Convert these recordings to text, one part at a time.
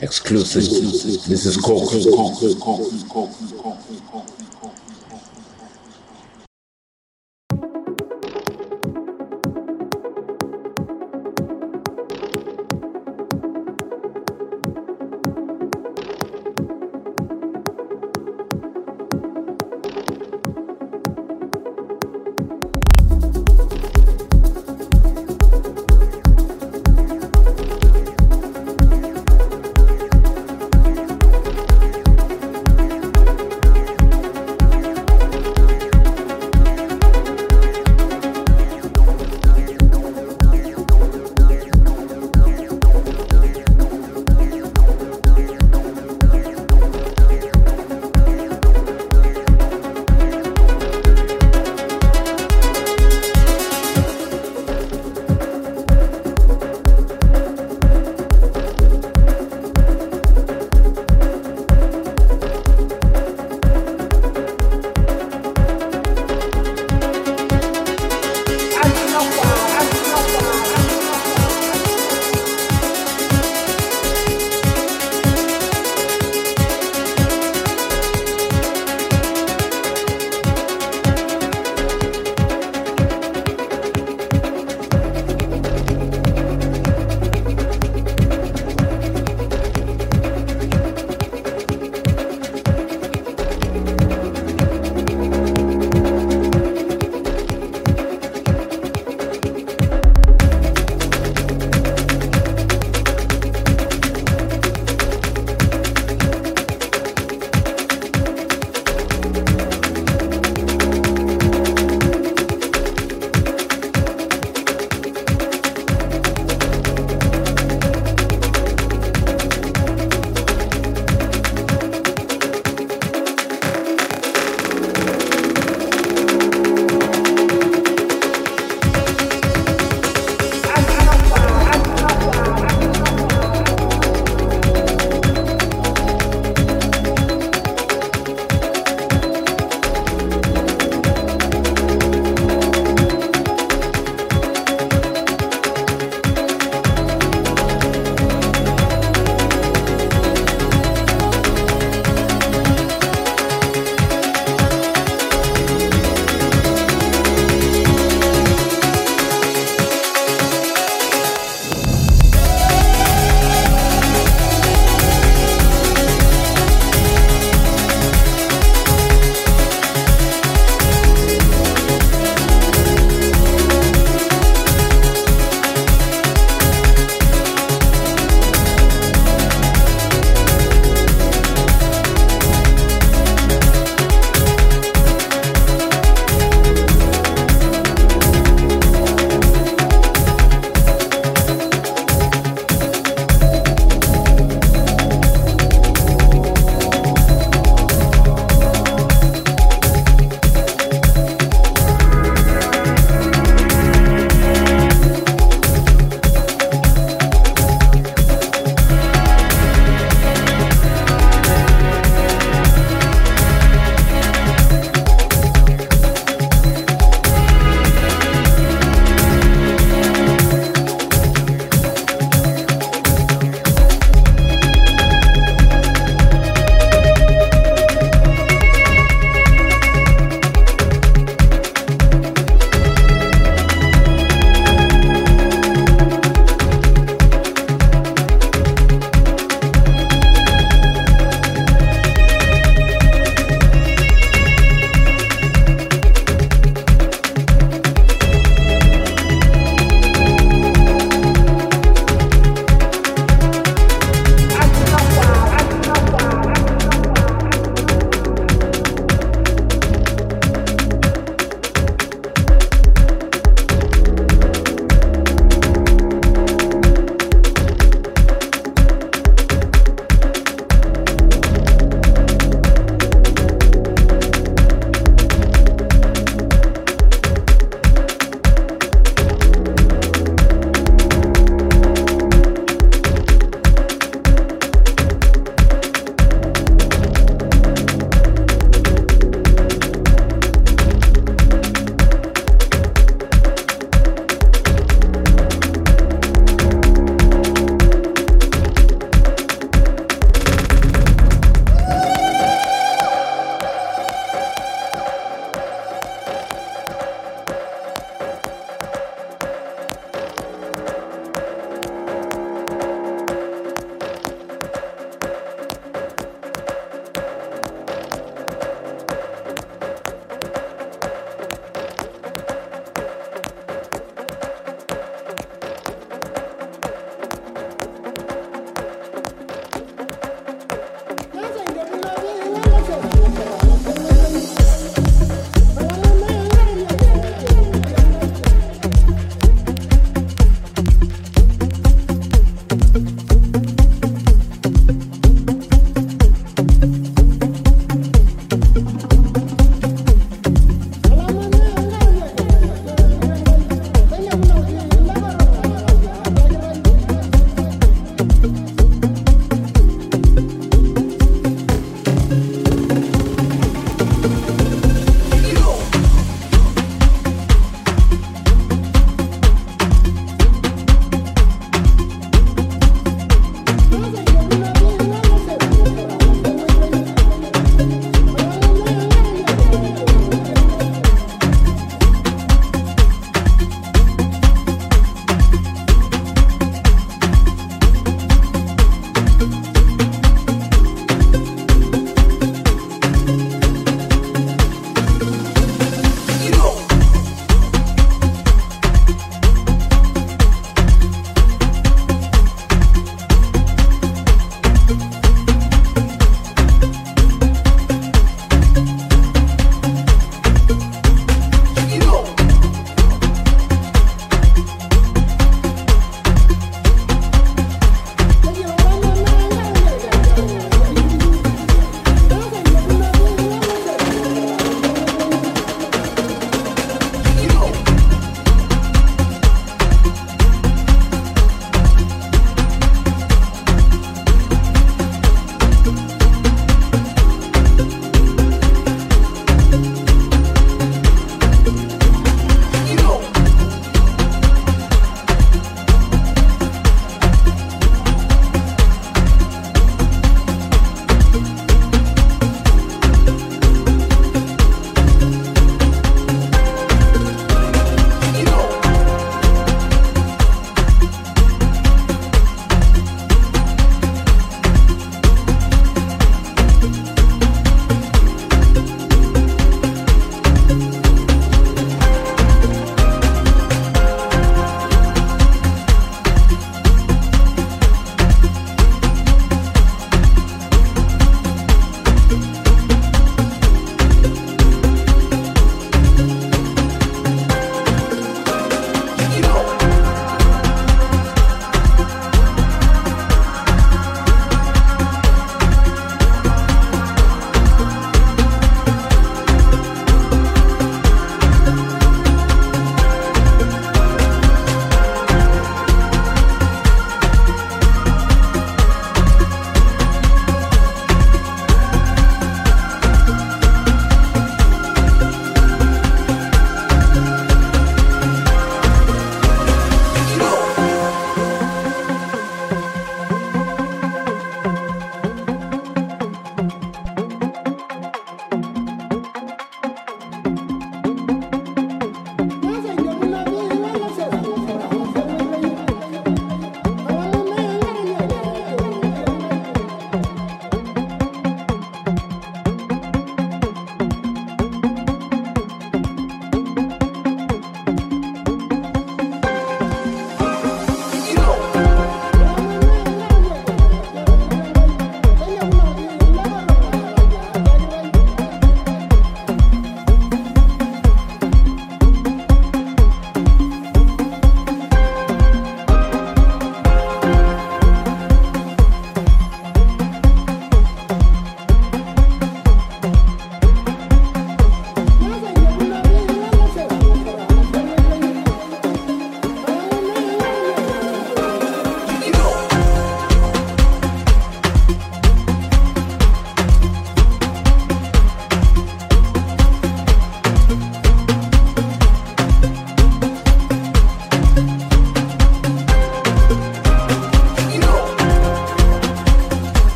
Exclusive. This is Coke.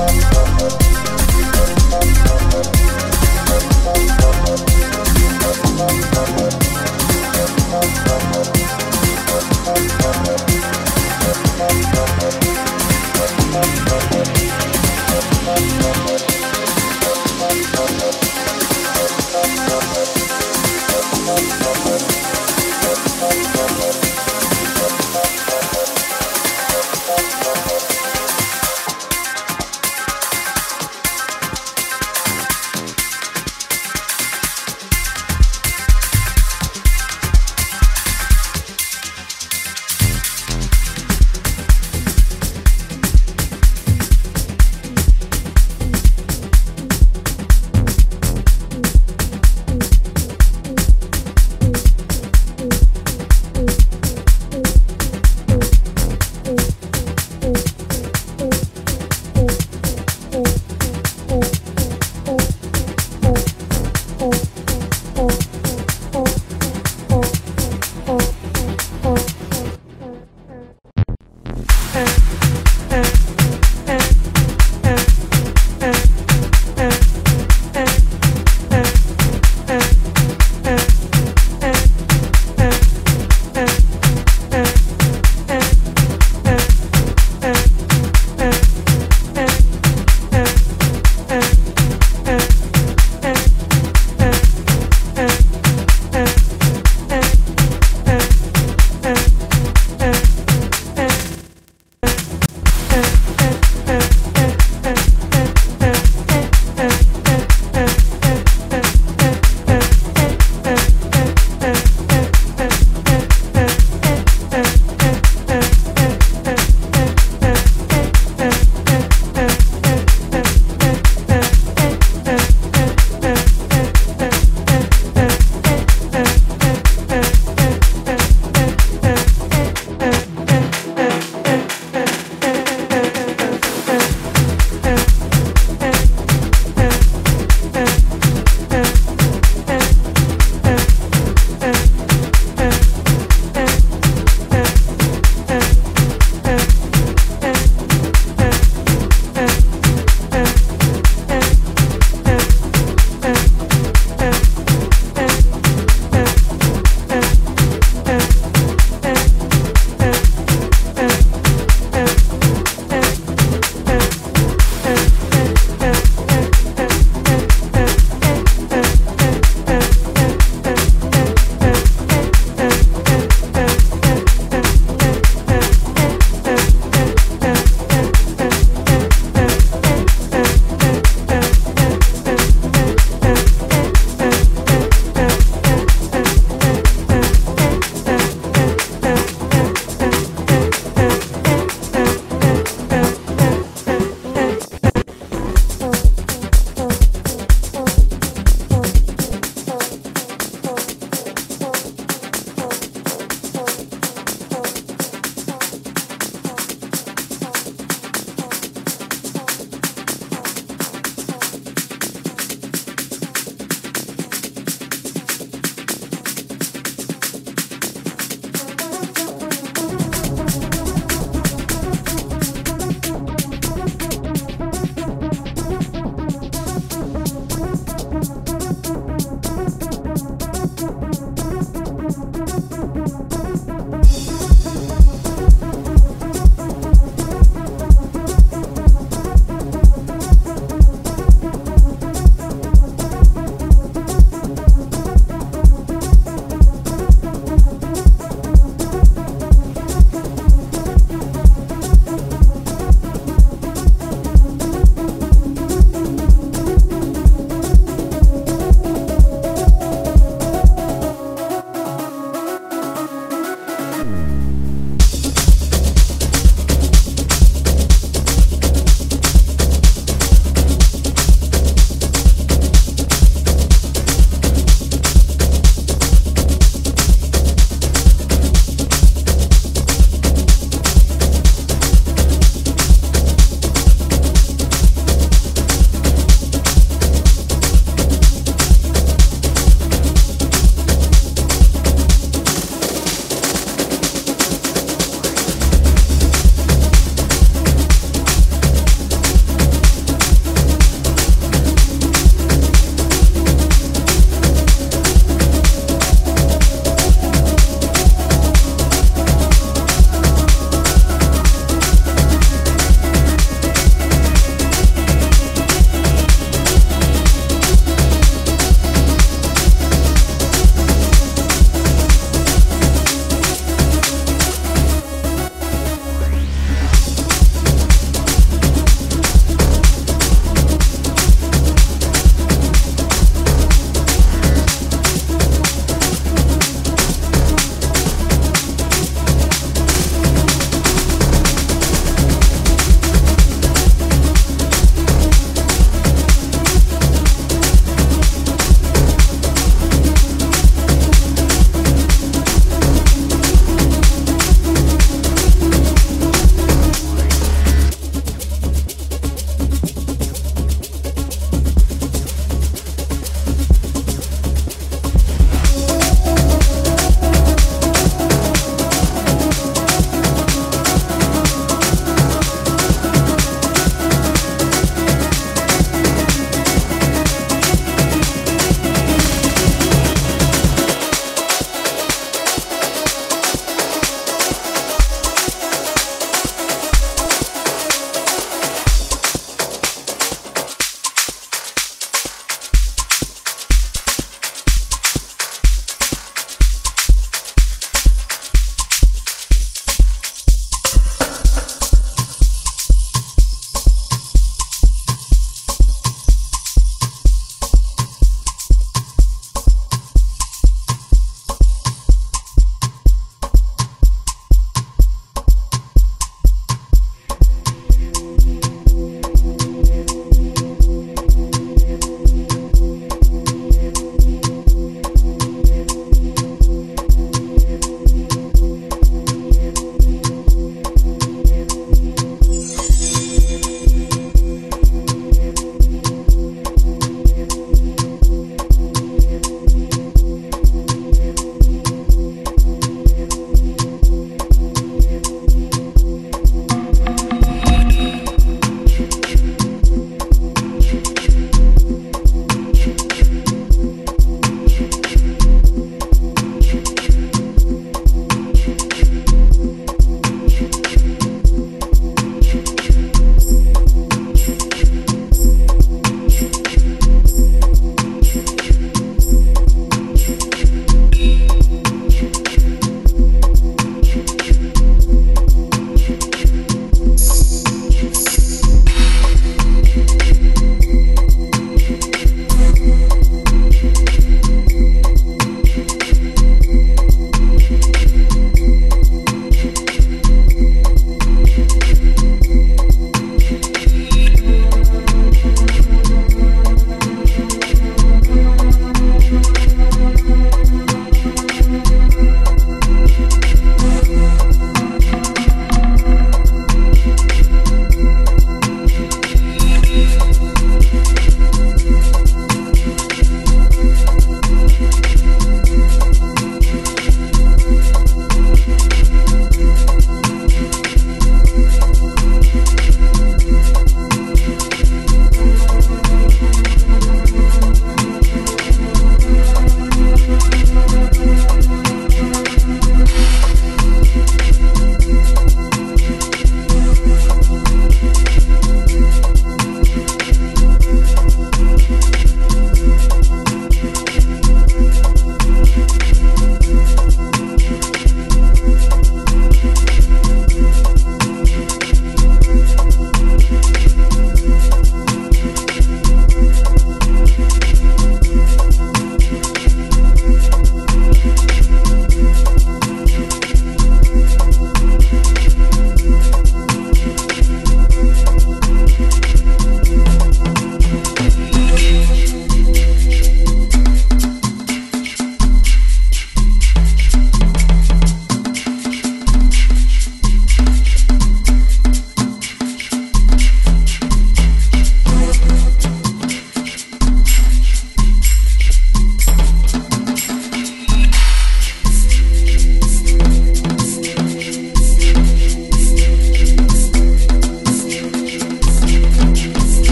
Thank